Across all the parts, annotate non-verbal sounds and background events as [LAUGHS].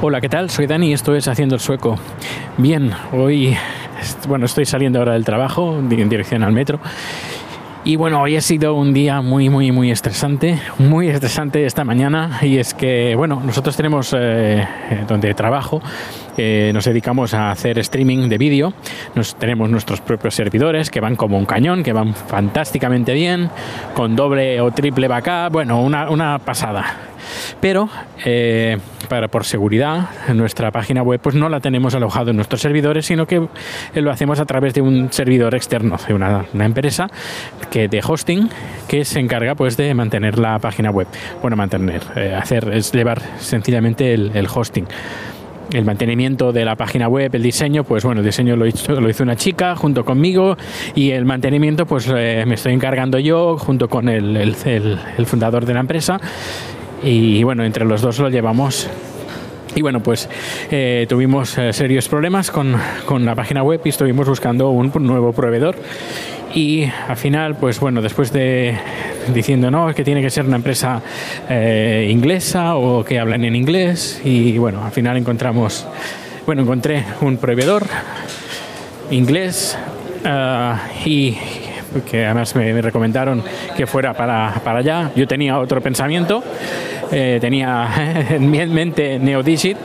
Hola, ¿qué tal? Soy Dani y esto es Haciendo el Sueco. Bien, hoy, bueno, estoy saliendo ahora del trabajo en dirección al metro. Y bueno, hoy ha sido un día muy, muy, muy estresante, muy estresante esta mañana. Y es que, bueno, nosotros tenemos, eh, donde trabajo, eh, nos dedicamos a hacer streaming de vídeo. Nos tenemos nuestros propios servidores que van como un cañón, que van fantásticamente bien, con doble o triple backup. Bueno, una, una pasada. Pero eh, para por seguridad, nuestra página web pues no la tenemos alojado en nuestros servidores, sino que lo hacemos a través de un servidor externo, de una, empresa que de hosting que se encarga pues de mantener la página web. Bueno, mantener, eh, hacer es llevar sencillamente el, hosting el mantenimiento de la página web, el diseño, pues bueno, el diseño lo hizo, lo hizo una chica junto conmigo y el mantenimiento pues eh, me estoy encargando yo junto con el- el- el fundador de la empresa y bueno, entre los dos lo llevamos. Y bueno, pues eh, tuvimos eh, serios problemas con, con la página web y estuvimos buscando un nuevo proveedor. Y al final, pues bueno, después de diciendo no, es que tiene que ser una empresa eh, inglesa o que hablan en inglés. Y bueno, al final encontramos, bueno, encontré un proveedor inglés ah, y que además me, me recomendaron que fuera para, para allá. Yo tenía otro pensamiento, eh, tenía [LAUGHS] en mi mente Neodigit,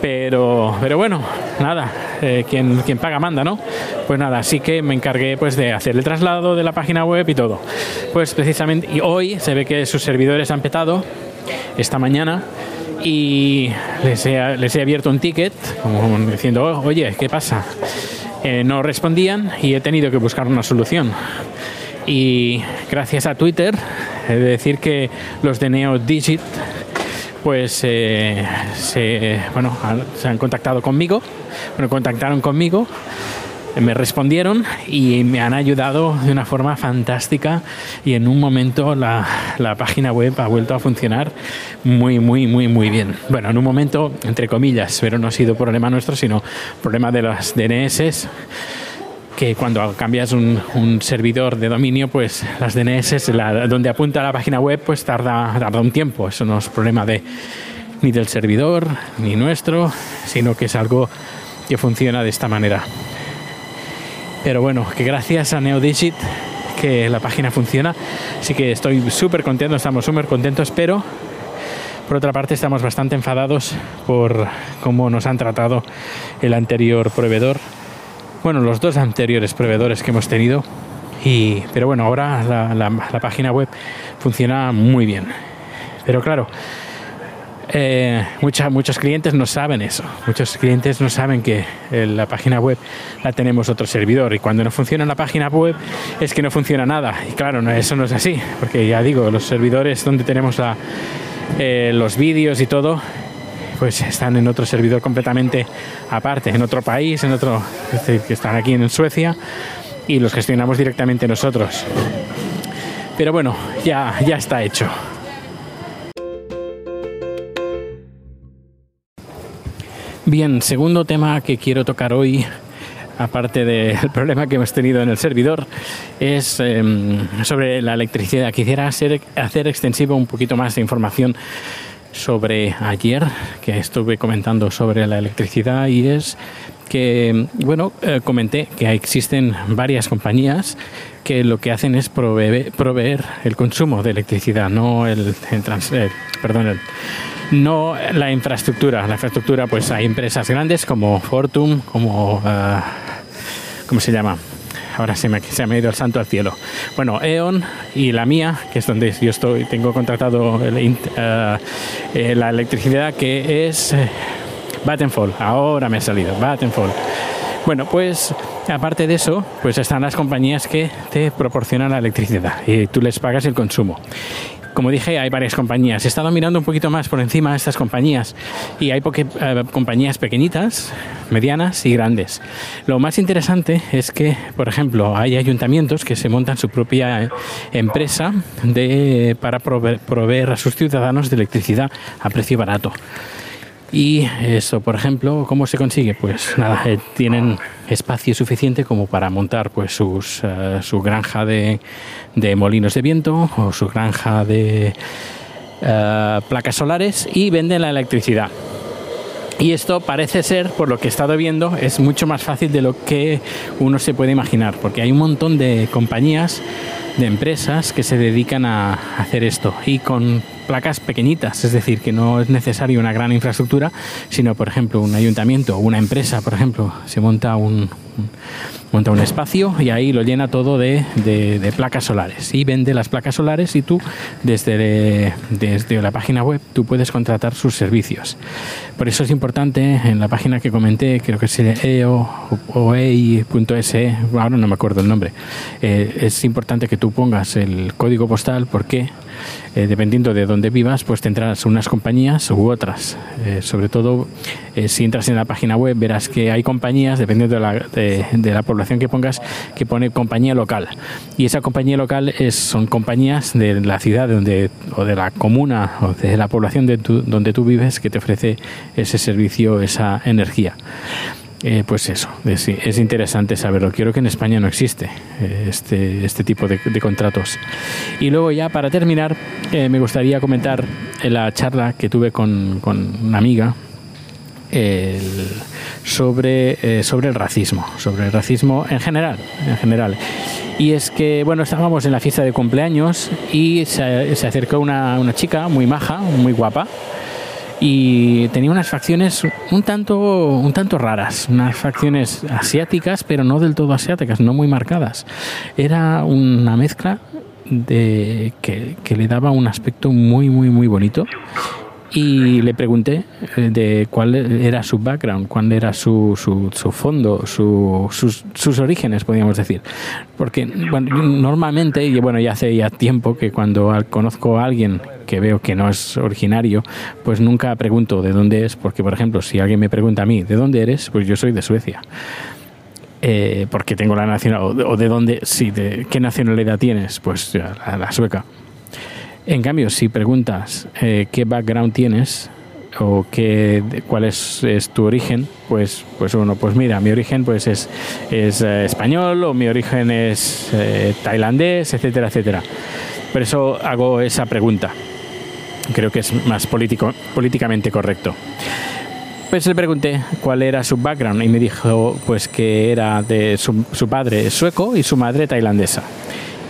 pero, pero bueno, nada, eh, quien, quien paga manda, ¿no? Pues nada, así que me encargué pues de hacer el traslado de la página web y todo. Pues precisamente, y hoy se ve que sus servidores han petado esta mañana y les he, les he abierto un ticket como diciendo, "Oh, oye, ¿qué pasa? Eh, no respondían y he tenido que buscar una solución. Y gracias a Twitter, he de decir que los de NeoDigit pues eh, se, bueno, se han contactado conmigo, bueno, contactaron conmigo, me respondieron y me han ayudado de una forma fantástica y en un momento la, página web ha vuelto a funcionar muy, muy, muy, muy bien. Bueno, en un momento, entre comillas, pero no ha sido problema nuestro, sino problema de las DNS que cuando cambias un, un servidor de dominio, pues las DNS, la- donde apunta la página web, pues tarda, tarda un tiempo. Eso no es problema de, ni del servidor, ni nuestro, sino que es algo que funciona de esta manera. Pero bueno, que gracias a NeoDigit que la página funciona. Así que estoy súper contento, estamos súper contentos, pero por otra parte estamos bastante enfadados por cómo nos han tratado el anterior proveedor bueno, los dos anteriores proveedores que hemos tenido. Y, pero bueno, ahora la, página web funciona muy bien. Pero claro, eh, muchos clientes no saben eso. Muchos clientes no saben que eh, la página web la tenemos otro servidor. Y cuando no funciona la página web es que no funciona nada. Y claro, eso no es así. Porque ya digo, los servidores donde tenemos eh, los vídeos y todo, pues están en otro servidor completamente aparte, en otro país, en otro, es decir, que están aquí en Suecia y los gestionamos directamente nosotros. Pero bueno, ya, ya está hecho. Bien, segundo tema que quiero tocar hoy, aparte del [LAUGHS] problema que hemos tenido en el servidor, es em, sobre la electricidad. Quisiera hacer, hacer un poquito más de información sobre ayer, que estuve comentando sobre la electricidad, y es que, bueno, eh, comenté que existen varias compañías que lo que hacen es proveer, proveer el consumo de electricidad, no el, el trans- eh, perdón, el- no la infraestructura. La infraestructura, pues hay empresas grandes como Fortum, como ah, ¿cómo se llama? Ahora se me, se me ha ido el santo al cielo. Bueno, E.ON y la mía, que es donde yo estoy, tengo contratado eh, eh, la electricidad, que es eh. Ahora me ha salido, Vattenfall. Bueno, pues aparte de eso, pues están las compañías que te proporcionan la electricidad y tú les pagas el consumo. Como dije, hay varias compañías. He estado mirando un poquito más por encima de estas compañías y hay poque- eh, compañías pequeñitas, medianas y grandes. Lo más interesante es que, por ejemplo, hay ayuntamientos que se montan su propia eh, empresa de, para proveer, proveer a sus ciudadanos de electricidad a precio barato. Y eso, por ejemplo, ¿cómo se consigue? Pues nada, eh, tienen espacio suficiente como para montar pues sus, eh, su granja de, de molinos de viento o su granja de eh, placas solares y venden la electricidad. Y esto parece ser, por lo que he estado viendo, es mucho más fácil de lo que uno se puede imaginar, porque hay un montón de compañías, de empresas que se dedican a hacer esto y con placas pequeñitas, es decir, que no es necesario una gran infraestructura, sino, por ejemplo, un ayuntamiento o una empresa, por ejemplo, se monta un, monta un espacio y ahí lo llena todo de, de, placas solares. Y vende las placas solares y tú desde, desde la página web tú puedes contratar sus servicios. Por eso es importante en la página que comenté, creo que es eoei.se, ahora no me acuerdo el nombre, eh, es importante que tú pongas el código postal porque eh, dependiendo de dónde vivas, pues tendrás unas compañías u otras. Eh, sobre todo, eh, si entras en la página web, verás que hay compañías, dependiendo de la, de, la, población que pongas, que pone compañía local. Y esa compañía local es, son compañías de la ciudad donde, o de la comuna o de la población de tu, donde tú vives que te ofrece ese servicio, esa energía. Eh, pues eso, es, es, interesante saberlo. Quiero que en España no existe eh, este, este tipo de, contratos. Y luego ya para terminar, eh, me gustaría comentar la charla que tuve con, una amiga el, sobre, sobre el racismo, sobre el racismo en general, en general. Y es que, bueno, estábamos en la fiesta de cumpleaños y se, se acercó una chica muy maja, muy guapa, y tenía unas facciones un tanto, un tanto raras, unas facciones asiáticas, pero no del todo asiáticas, no muy marcadas. Era una mezcla de que, que le daba un aspecto muy, muy, muy bonito y le pregunté de cuál era su background, cuál era su, su, su fondo, su, sus, sus, orígenes, podríamos decir. Porque bueno, normalmente, y bueno, ya hace ya tiempo que cuando conozco a alguien que veo que no es originario, pues nunca pregunto de dónde es, porque por ejemplo, si alguien me pregunta a mí, ¿de dónde eres? Pues yo soy de Suecia. Eh, porque tengo la nacionalidad, o de dónde, sí, de qué nacionalidad tienes, pues la, la sueca. En cambio, si preguntas eh, qué background tienes o qué, cuál es, tu origen, pues, pues uno, pues mira, mi origen pues es, es eh, español o mi origen es eh, tailandés, etcétera, etcétera. Por eso hago esa pregunta. Creo que es más político, políticamente correcto. Pues le pregunté cuál era su background y me dijo pues que era de su, su padre sueco y su madre tailandesa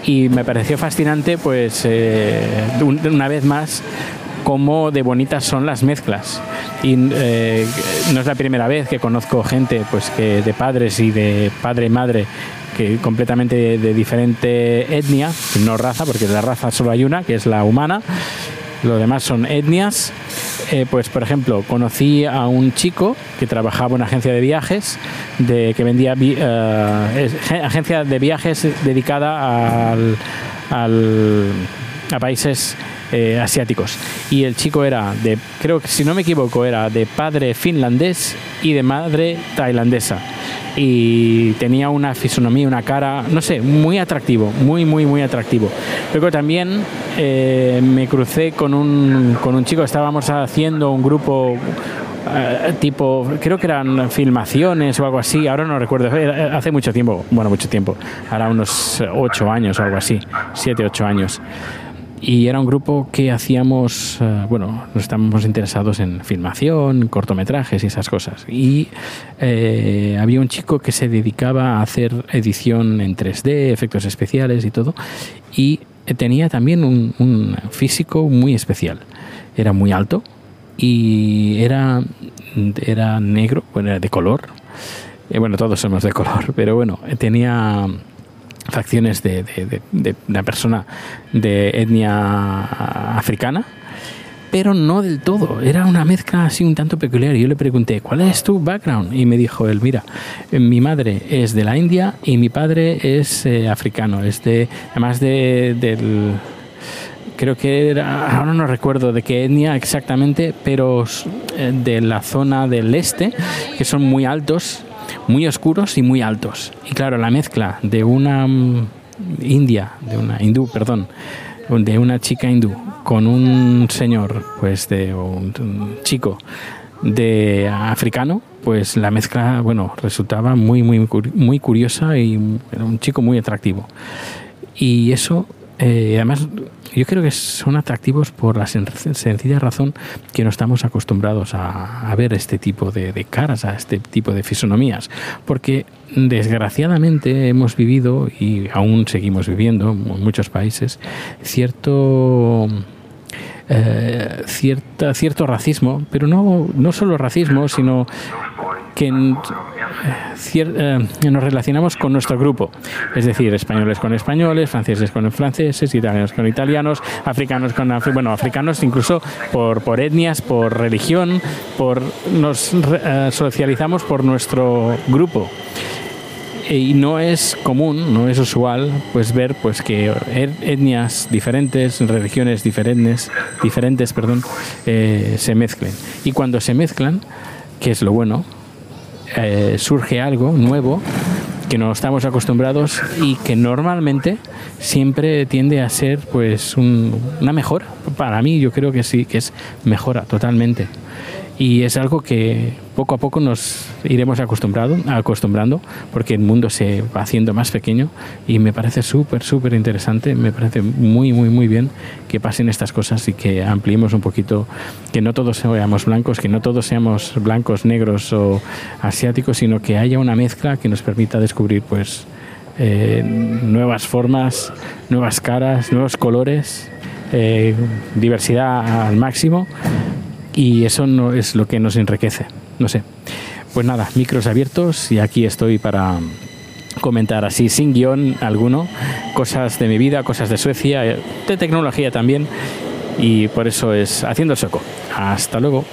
y me pareció fascinante pues eh, una vez más cómo de bonitas son las mezclas y eh, no es la primera vez que conozco gente pues que de padres y de padre y madre que completamente de, de diferente etnia no raza porque de la raza solo hay una que es la humana lo demás son etnias. Eh, pues, por ejemplo, conocí a un chico que trabajaba en una agencia de viajes, de, que vendía uh, agencia de viajes dedicada al, al, a países eh, asiáticos. Y el chico era de, creo que si no me equivoco, era de padre finlandés y de madre tailandesa y tenía una fisonomía, una cara, no sé, muy atractivo, muy, muy, muy atractivo. Luego también eh, me crucé con un, con un chico, estábamos haciendo un grupo Uh, tipo, creo que eran filmaciones o algo así, ahora no recuerdo, hace mucho tiempo, bueno, mucho tiempo, ahora unos ocho años o algo así, siete, ocho años y era un grupo que hacíamos, uh, bueno, nos estábamos interesados en filmación, cortometrajes y esas cosas. Y eh, había un chico que se dedicaba a hacer edición en 3D, efectos especiales y todo, y tenía también un, un físico muy especial. Era muy alto y era, era negro, bueno, era de color. Eh, bueno, todos somos de color, [LAUGHS] pero bueno, tenía facciones de, de, de, una persona de etnia africana, pero no del todo. Era una mezcla así un tanto peculiar. Yo le pregunté, ¿cuál es tu background? Y me dijo él, mira, mi madre es de la India y mi padre es eh, africano, es de, además de, del creo que era, ahora no recuerdo de qué etnia exactamente, pero eh, de la zona del este, que son muy altos, muy oscuros y muy altos. Y claro, la mezcla de una um, india, de una hindú, perdón, de una chica hindú con un señor, pues de un, un chico de africano, pues la mezcla, bueno, resultaba muy, muy, muy curiosa y era un chico muy atractivo. Y eso, eh, además, yo creo que son atractivos por la sencilla razón que no estamos acostumbrados a, ver este tipo de, caras, a este tipo de fisonomías. Porque desgraciadamente hemos vivido y aún seguimos viviendo en muchos países cierto eh, cierta, cierto racismo, pero no, no solo racismo, sino que eh, nos relacionamos con nuestro grupo, es decir, españoles con españoles, franceses con franceses, italianos con italianos, africanos con bueno, africanos incluso por, por etnias, por religión, por nos socializamos por nuestro grupo y no es común, no es usual, pues ver pues que etnias diferentes, religiones diferentes, diferentes, perdón, eh, se mezclen. Y cuando se mezclan, que es lo bueno, eh, surge algo nuevo que no estamos acostumbrados y que normalmente siempre tiende a ser pues una mejora. Para mí yo creo que sí, que es mejora totalmente y es algo que poco a poco nos iremos acostumbrado, acostumbrando porque el mundo se va haciendo más pequeño y me parece súper, súper interesante, me parece muy, muy, muy bien que pasen estas cosas y que ampliemos un poquito, que no todos seamos blancos, que no todos seamos blancos, negros o asiáticos, sino que haya una mezcla que nos permita descubrir pues eh, nuevas formas, nuevas caras, nuevos colores, eh, diversidad al máximo y eso no es lo que nos enriquece. No sé. Pues nada, micros abiertos y aquí estoy para comentar así sin guion alguno cosas de mi vida, cosas de Suecia, de tecnología también y por eso es haciendo el soco. Hasta luego.